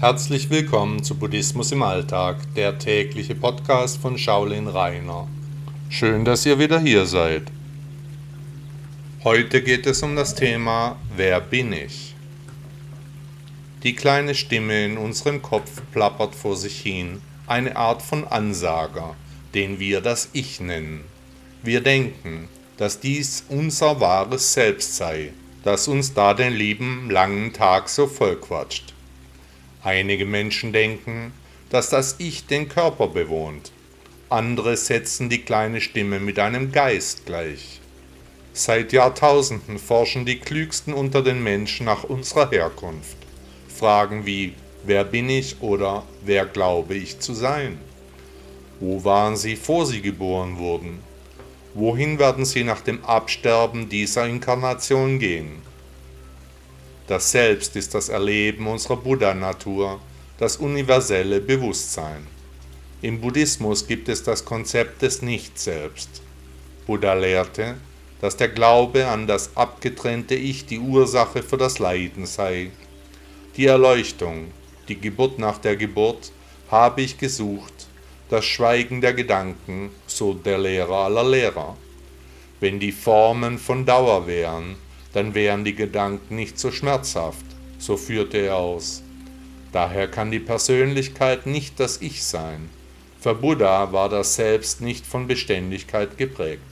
Herzlich willkommen zu Buddhismus im Alltag, der tägliche Podcast von Shaolin Rainer. Schön, dass ihr wieder hier seid. Heute geht es um das Thema Wer bin ich? Die kleine Stimme in unserem Kopf plappert vor sich hin, eine Art von Ansager, den wir das Ich nennen. Wir denken, dass dies unser wahres Selbst sei, das uns da den lieben langen Tag so vollquatscht. Einige Menschen denken, dass das Ich den Körper bewohnt. Andere setzen die kleine Stimme mit einem Geist gleich. Seit Jahrtausenden forschen die Klügsten unter den Menschen nach unserer Herkunft. Fragen wie Wer bin ich oder Wer glaube ich zu sein? Wo waren sie, vor sie geboren wurden? Wohin werden sie nach dem Absterben dieser Inkarnation gehen? Das Selbst ist das Erleben unserer Buddha-Natur, das universelle Bewusstsein. Im Buddhismus gibt es das Konzept des Nicht-Selbst. Buddha lehrte, dass der Glaube an das abgetrennte Ich die Ursache für das Leiden sei. Die Erleuchtung, die Geburt nach der Geburt, habe ich gesucht, das Schweigen der Gedanken, so der Lehrer aller Lehrer. Wenn die Formen von Dauer wären, dann wären die Gedanken nicht so schmerzhaft, so führte er aus. Daher kann die Persönlichkeit nicht das Ich sein. Für Buddha war das Selbst nicht von Beständigkeit geprägt.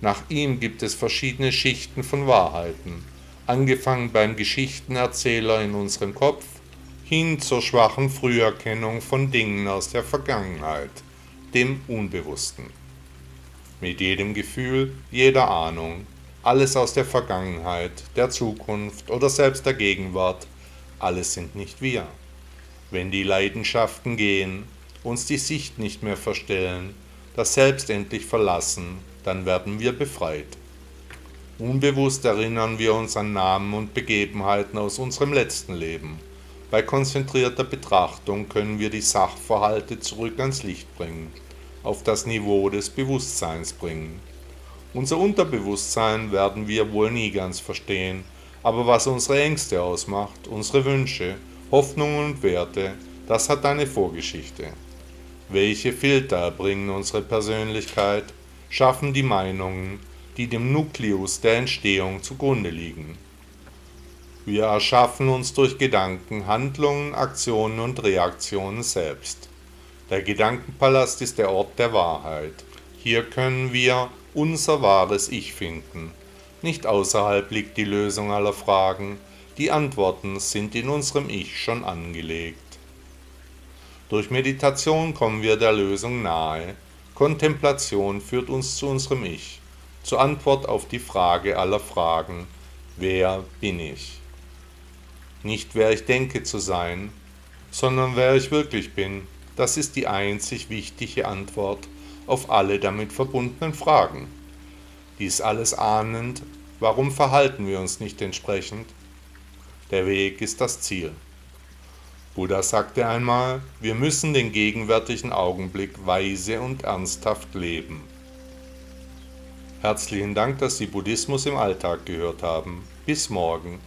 Nach ihm gibt es verschiedene Schichten von Wahrheiten, angefangen beim Geschichtenerzähler in unserem Kopf, hin zur schwachen Früherkennung von Dingen aus der Vergangenheit, dem Unbewussten. Mit jedem Gefühl, jeder Ahnung, alles aus der Vergangenheit, der Zukunft oder selbst der Gegenwart, alles sind nicht wir. Wenn die Leidenschaften gehen, uns die Sicht nicht mehr verstellen, das Selbst endlich verlassen, dann werden wir befreit. Unbewusst erinnern wir uns an Namen und Begebenheiten aus unserem letzten Leben. Bei konzentrierter Betrachtung können wir die Sachverhalte zurück ans Licht bringen, auf das Niveau des Bewusstseins bringen. Unser Unterbewusstsein werden wir wohl nie ganz verstehen, aber was unsere Ängste ausmacht, unsere Wünsche, Hoffnungen und Werte, das hat eine Vorgeschichte. Welche Filter erbringen unsere Persönlichkeit, schaffen die Meinungen, die dem Nukleus der Entstehung zugrunde liegen. Wir erschaffen uns durch Gedanken, Handlungen, Aktionen und Reaktionen selbst. Der Gedankenpalast ist der Ort der Wahrheit. Hier können wir unser wahres Ich finden. Nicht außerhalb liegt die Lösung aller Fragen, die Antworten sind in unserem Ich schon angelegt. Durch Meditation kommen wir der Lösung nahe. Kontemplation führt uns zu unserem Ich, zur Antwort auf die Frage aller Fragen, wer bin ich? Nicht wer ich denke zu sein, sondern wer ich wirklich bin, das ist die einzig wichtige Antwort auf alle damit verbundenen Fragen. Dies alles ahnend, warum verhalten wir uns nicht entsprechend? Der Weg ist das Ziel. Buddha sagte einmal, wir müssen den gegenwärtigen Augenblick weise und ernsthaft leben. Herzlichen Dank, dass Sie Buddhismus im Alltag gehört haben. Bis morgen.